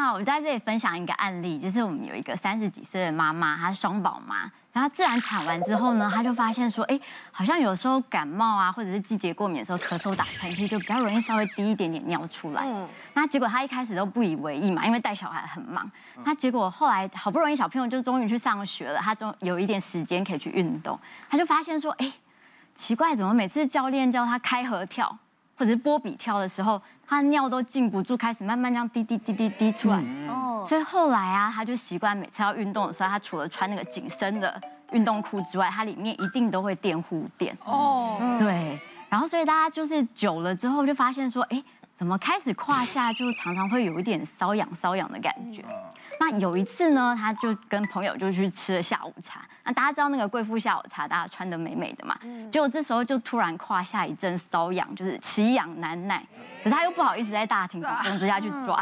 那我在这里分享一个案例，就是我们有一个三十几岁的妈妈，她是双宝妈，然后自然产完之后呢，她就发现说，哎，好像有时候感冒啊，或者是季节过敏的时候，咳嗽打喷嚏就比较容易稍微滴一点点尿出来。嗯。那结果她一开始都不以为意嘛，因为带小孩很忙。那结果后来好不容易小朋友就终于去上学了，她终有一点时间可以去运动，她就发现说，哎，奇怪，怎么每次教练叫她开合跳，或者是波比跳的时候，他尿都禁不住，开始慢慢这样滴滴滴滴滴出来。哦、嗯，所以后来啊，他就习惯每次要运动的时候，他除了穿那个紧身的运动裤之外，它里面一定都会垫护垫。哦，对。然后所以大家就是久了之后，就发现说，哎，怎么开始胯下就常常会有一点瘙痒瘙痒的感觉？那有一次呢，他就跟朋友就去吃了下午茶。那大家知道那个贵妇下午茶，大家穿的美美的嘛。结果这时候就突然胯下一阵瘙痒，就是奇痒难耐。可是他又不好意思在大庭广众之下去抓，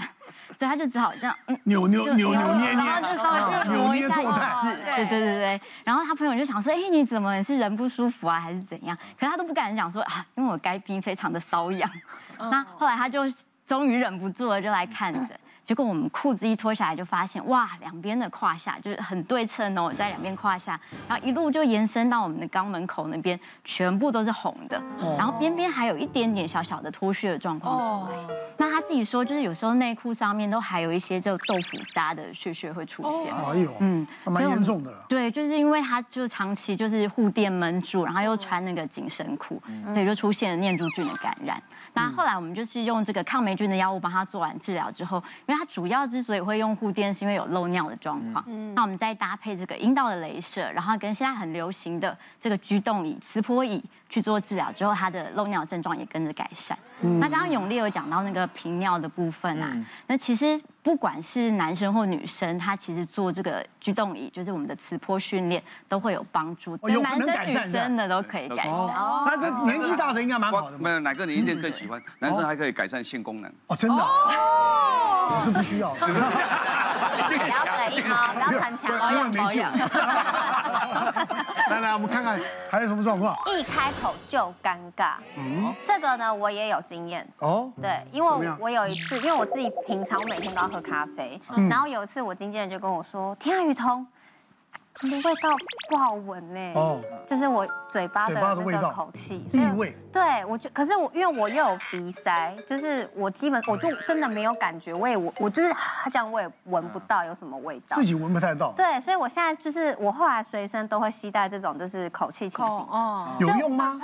所以他就只好这样扭扭扭扭捏捏，然后就稍微扭捏作态。对对对对。然后他朋友就想说：“哎，你怎么是人不舒服啊，还是怎样？”可是他都不敢讲说啊，因为我该病非常的瘙痒。那后来他就终于忍不住了，就来看诊。结果我们裤子一脱下来，就发现哇，两边的胯下就是很对称哦，在两边胯下，然后一路就延伸到我们的肛门口那边，全部都是红的，然后边边还有一点点小小的脱屑的状况出来。那他自己说，就是有时候内裤上面都还有一些就豆腐渣的屑屑会出现。哎呦，嗯，蛮严重的。对，就是因为他就长期就是护垫闷住，然后又穿那个紧身裤，所以就出现了念珠菌的感染。那后来我们就是用这个抗霉菌的药物帮他做完治疗之后，因为他主要之所以会用护垫，是因为有漏尿的状况。那我们再搭配这个阴道的镭射，然后跟现在很流行的这个居动椅、磁波椅去做治疗之后，他的漏尿症状也跟着改善。那刚刚永烈有讲到那个频尿的部分啊，那其实不管是男生或女生，他其实做这个居动椅，就是我们的磁波训练，都会有帮助。有男生女生的都可以改善。哦那这年纪大的应该蛮好的。没有哪个年龄更喜欢？男生还可以改善性功能。哦，真的？我是不需要。不 要嘴硬哦，不要逞强保养保养。来来，我们看看还有什么状况。一开口就尴尬。嗯，这个呢，我也有经验。哦，对，因为我有一次，因为我自己平常我每天都要喝咖啡，然后有一次我经纪人就跟我说：“天啊，雨桐。”你的味道不好闻呢，哦，就是我嘴巴的那个口气，异味。对，我就可是我因为我又有鼻塞，就是我基本我就真的没有感觉，我也我我就是这样，我也闻不到有什么味道，自己闻不太到。对，所以我现在就是我后来随身都会携带这种就是口气清新，哦，有用吗？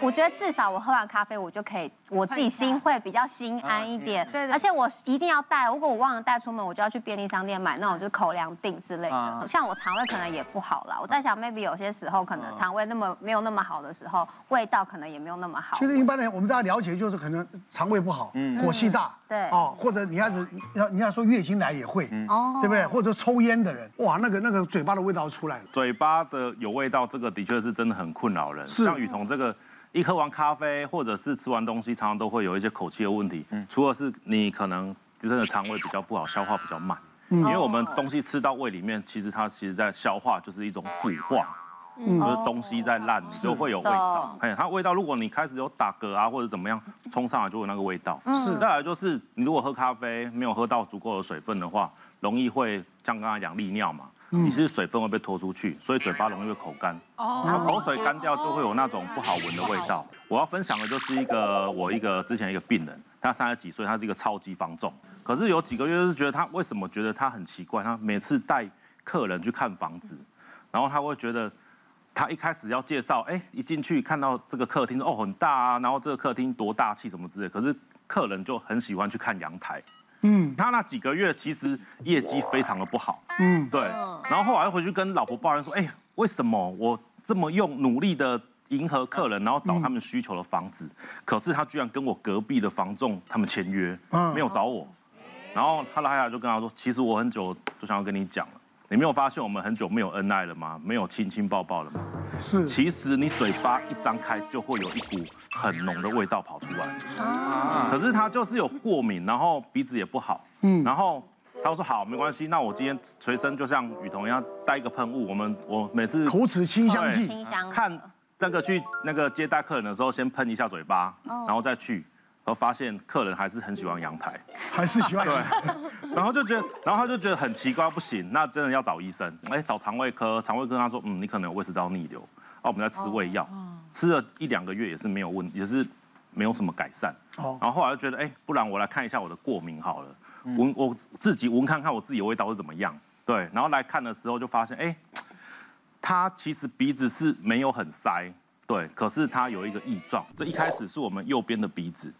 我觉得至少我喝完咖啡我就可以，我自己心会比较心安一点。对，而且我一定要带，如果我忘了带出门，我就要去便利商店买那种就是口粮錠之类的。像我肠胃可能也。也不好啦，我在想，maybe 有些时候可能肠胃那么没有那么好的时候，味道可能也没有那么好。其实一般人我们大家了解就是可能肠胃不好，嗯火气大，对，哦，或者你孩子要你要说月经来也会，哦，对不对？或者抽烟的人，哇，那个那个嘴巴的味道出来了，嘴巴的有味道，这个的确是真的很困扰人。是，像雨桐这个一喝完咖啡或者是吃完东西，常常都会有一些口气的问题。嗯，除了是你可能真的肠胃比较不好，消化比较慢。因为我们东西吃到胃里面，其实它其实在消化，就是一种腐化，就是东西在烂，就会有味道。哎，它味道，如果你开始有打嗝啊或者怎么样，冲上来就有那个味道。是，再来就是你如果喝咖啡没有喝到足够的水分的话，容易会像刚才讲利尿嘛，你是水分会被拖出去，所以嘴巴容易会口干。哦，口水干掉就会有那种不好闻的味道。我要分享的就是一个我一个之前一个病人，他三十几岁，他是一个超级房仲。可是有几个月是觉得他为什么觉得他很奇怪？他每次带客人去看房子，然后他会觉得他一开始要介绍，哎，一进去看到这个客厅哦很大啊，然后这个客厅多大气什么之类。可是客人就很喜欢去看阳台，嗯，他那几个月其实业绩非常的不好，嗯，对。然后后来又回去跟老婆抱怨说，哎，为什么我这么用努力的迎合客人，然后找他们需求的房子，可是他居然跟我隔壁的房仲他们签约，没有找我。然后他拉下来就跟他说：“其实我很久就想要跟你讲了，你没有发现我们很久没有恩爱了吗？没有亲亲抱抱了吗？是，其实你嘴巴一张开就会有一股很浓的味道跑出来。啊，可是他就是有过敏，然后鼻子也不好。嗯，然后他说好，没关系，那我今天随身就像雨桐一样带一个喷雾，我们我每次口齿清香剂，看那个去那个接待客人的时候，先喷一下嘴巴，然后再去。”然后发现客人还是很喜欢阳台，还是喜欢阳台。对，然后就觉得，然后他就觉得很奇怪，不行，那真的要找医生。哎，找肠胃科，肠胃科他说，嗯，你可能有胃食道逆流，啊，我们在吃胃药，吃了一两个月也是没有问，也是没有什么改善。哦，然后后来就觉得，哎，不然我来看一下我的过敏好了，闻我自己闻看看我自己的味道是怎么样。对，然后来看的时候就发现，哎，他其实鼻子是没有很塞，对，可是他有一个异状。这一开始是我们右边的鼻子。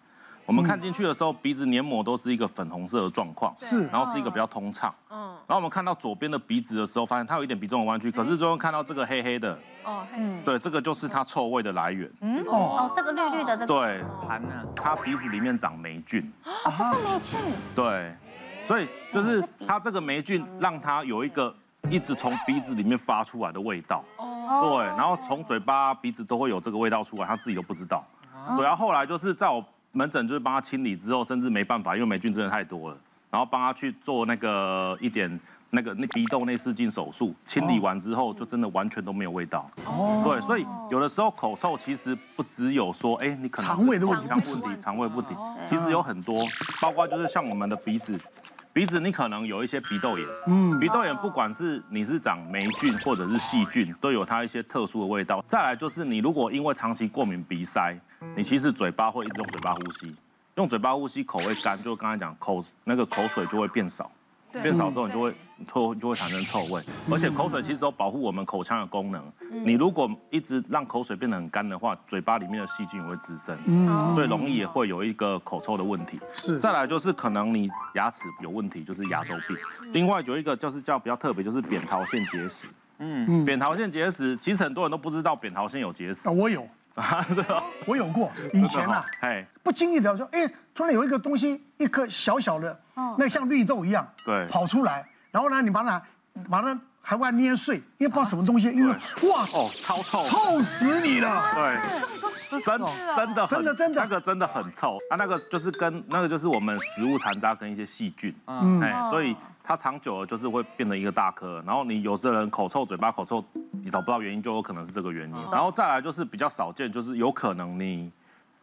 我们看进去的时候，鼻子黏膜都是一个粉红色的状况，是，然后是一个比较通畅，嗯，然后我们看到左边的鼻子的时候，发现它有一点鼻中的弯曲，可是最后看到这个黑黑的，哦，嗯，对，这个就是它臭味的来源，嗯，哦，这个绿绿的这个，对，它鼻子里面长霉菌，哦，这是霉菌，对，所以就是它这个霉菌让它有一个一直从鼻子里面发出来的味道，哦，对，然后从嘴巴、鼻子都会有这个味道出来，他自己都不知道，对，然后后来就是在我。门诊就是帮他清理之后，甚至没办法，因为霉菌真的太多了，然后帮他去做那个一点那个那鼻窦内视镜手术，清理完之后就真的完全都没有味道。哦，对，所以有的时候口臭其实不只有说，哎，你可能肠胃的问题，不止肠胃不停，其实有很多，包括就是像我们的鼻子。鼻子你可能有一些鼻窦炎，嗯，鼻窦炎不管是你是长霉菌或者是细菌，都有它一些特殊的味道。再来就是你如果因为长期过敏鼻塞，你其实嘴巴会一直用嘴巴呼吸，用嘴巴呼吸口会干，就刚才讲口那个口水就会变少。变少之后，你就会就就会产生臭味，而且口水其实都保护我们口腔的功能。你如果一直让口水变得很干的话，嘴巴里面的细菌也会滋生，所以容易也会有一个口臭的问题。是。再来就是可能你牙齿有问题，就是牙周病。另外有一个就是叫比较特别，就是扁桃腺结石。嗯，扁桃腺结石其实很多人都不知道扁桃腺有结石。啊，我有。啊，对啊，我有过。以前啊，哎，不经意的说，哎，突然有一个东西，一颗小小的。那像绿豆一样，对，跑出来，然后呢，你把它，把它还把它捏碎，因为不知道什么东西，因为哇，哦，超臭，臭死你了，对，这么多真真的真的真的，那个真的很臭。啊，那个就是跟那个就是我们食物残渣跟一些细菌，嗯，哎，所以它长久了就是会变成一个大颗，然后你有的人口臭，嘴巴口臭，你找不到原因，就有可能是这个原因，然后再来就是比较少见，就是有可能你。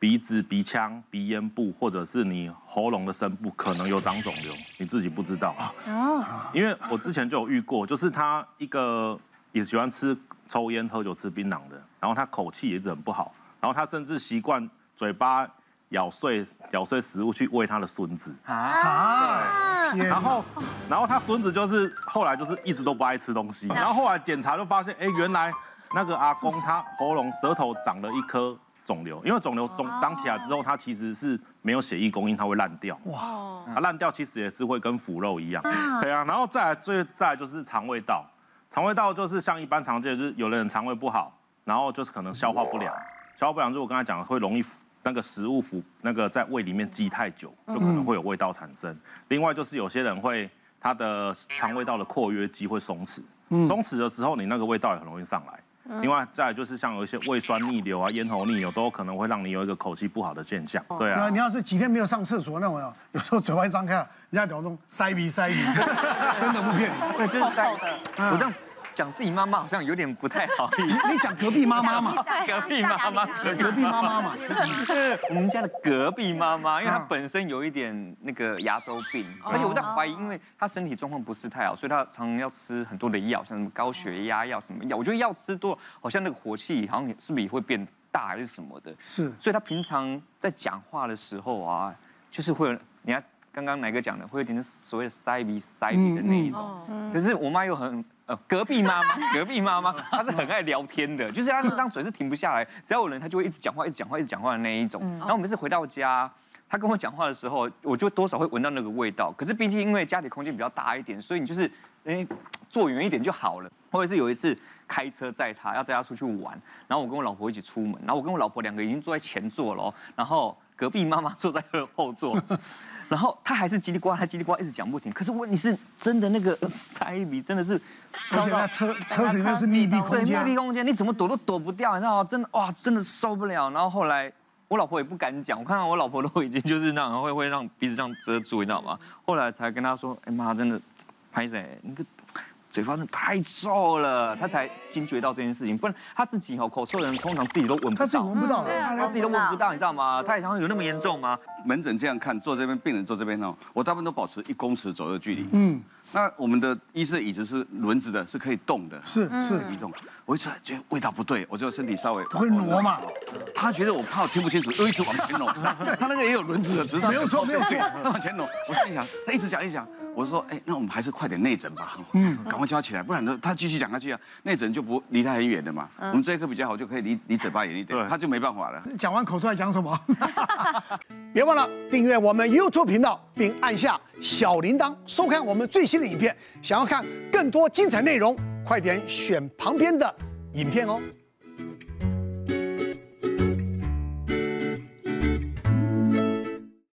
鼻子、鼻腔、鼻咽部，或者是你喉咙的深部，可能有长肿瘤，你自己不知道。哦，因为我之前就有遇过，就是他一个也喜欢吃、抽烟、喝酒、吃槟榔的，然后他口气也一直很不好，然后他甚至习惯嘴巴咬碎、咬碎食物去喂他的孙子。啊，对，然后，然后他孙子就是后来就是一直都不爱吃东西，然后后来检查就发现，哎，原来那个阿公他喉咙、舌头长了一颗。肿瘤，因为肿瘤肿长起来之后，它其实是没有血液供应，它会烂掉。哇，它烂掉其实也是会跟腐肉一样。对啊，然后再来最再来就是肠胃道，肠胃道就是像一般常见，就是有的人肠胃不好，然后就是可能消化不良，消化不良就我刚才讲会容易那个食物腐那个在胃里面积太久，就可能会有味道产生。另外就是有些人会他的肠胃道的括约肌会松弛，松弛的时候你那个味道也很容易上来。另外，再来就是像有一些胃酸逆流啊、咽喉逆流，都有可能会让你有一个口气不好的现象。对啊，你要是几天没有上厕所，那种有时候嘴巴一张开，人家讲说塞鼻塞鼻，真的不骗你。对，就是塞的。我这样。讲自己妈妈好像有点不太好意思。你讲隔壁妈妈嘛？隔壁妈妈，隔壁妈妈嘛？是 我们家的隔壁妈妈，因为她本身有一点那个牙周病，而且我在怀疑，因为她身体状况不是太好，所以她常常要吃很多的药，像什么高血压药什么药。我觉得药吃多，好像那个火气好像是不是也会变大还是什么的？是。所以她平常在讲话的时候啊，就是会有，你看刚刚哪个讲的，会有点所谓的塞鼻塞鼻的那一种。可是我妈又很。呃，隔壁妈妈，隔壁妈妈，她是很爱聊天的，就是她那张嘴是停不下来，只要有人，她就会一直讲话，一直讲话，一直讲话的那一种。然后我每次回到家，她跟我讲话的时候，我就多少会闻到那个味道。可是毕竟因为家里空间比较大一点，所以你就是哎坐远一点就好了。或者是有一次开车载她，要载她出去玩，然后我跟我老婆一起出门，然后我跟我老婆两个已经坐在前座了，然后隔壁妈妈坐在后座。然后他还是叽里呱，啦叽里呱啦一直讲不停。可是问题是真的那个 塞鼻真的是，而且那车车子里面是密闭空间，密闭空间你怎么躲都躲不掉，你知道吗？真的哇，真的受不了。然后后来我老婆也不敢讲，我看到我老婆都已经就是那样会会让鼻子这样遮住，你知道吗？后来才跟他说，哎妈，真的，拍谁那个嘴巴真的太臭了，他才惊觉到这件事情。不然他自己哦，口臭的人通常自己都闻不到，他自己闻不到，他自己都闻不到，你知道吗？他也常常有那么严重吗？门诊这样看，坐这边，病人坐这边哦，我大部分都保持一公尺左右的距离。嗯。那我们的医生的椅子是轮子的，是可以动的，是是移动。我一直觉得味道不对，我就身体稍微会挪嘛。他觉得我怕我听不清楚，又一直往前挪。对，他那个也有轮子的，只是没有错没有错，他往前挪。我心里想，他一直讲一直讲，我说，哎，那我们还是快点内诊吧，嗯，赶快叫他起来，不然呢，他继续讲下去啊，内诊就不离他很远的嘛。我们这一科比较好，就可以离离嘴巴远一点，他就没办法了。讲完口出来讲什么？别忘了订阅我们 YouTube 频道，并按下小铃铛，收看我们最新的影片。想要看更多精彩内容，快点选旁边的影片哦。